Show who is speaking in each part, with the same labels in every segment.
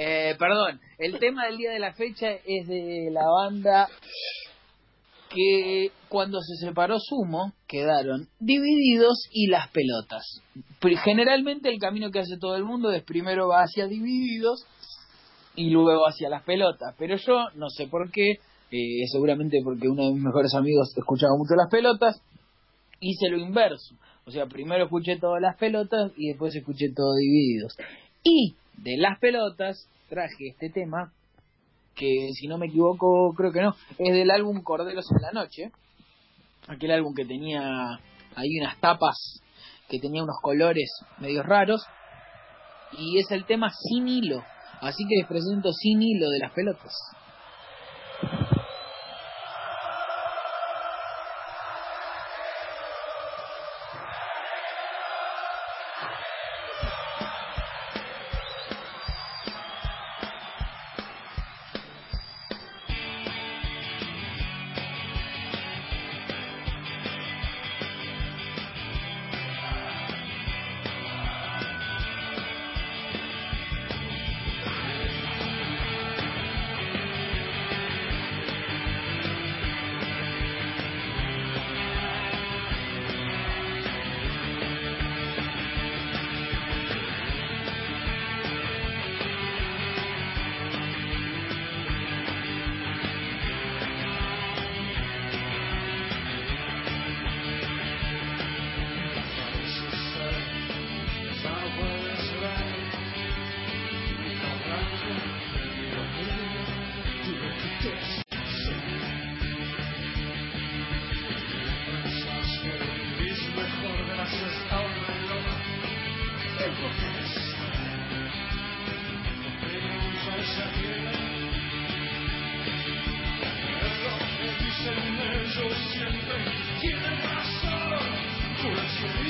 Speaker 1: Eh, perdón, el tema del día de la fecha es de la banda que cuando se separó Sumo quedaron divididos y las pelotas. Generalmente el camino que hace todo el mundo es primero va hacia divididos y luego hacia las pelotas, pero yo no sé por qué, eh, seguramente porque uno de mis mejores amigos escuchaba mucho las pelotas, hice lo inverso. O sea, primero escuché todas las pelotas y después escuché todo divididos. Y de las pelotas traje este tema que si no me equivoco, creo que no, es del álbum Corderos en la Noche, aquel álbum que tenía ahí unas tapas, que tenía unos colores medios raros, y es el tema Sin Hilo, así que les presento Sin Hilo de las pelotas.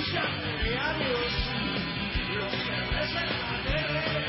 Speaker 1: lucha de los que rezan a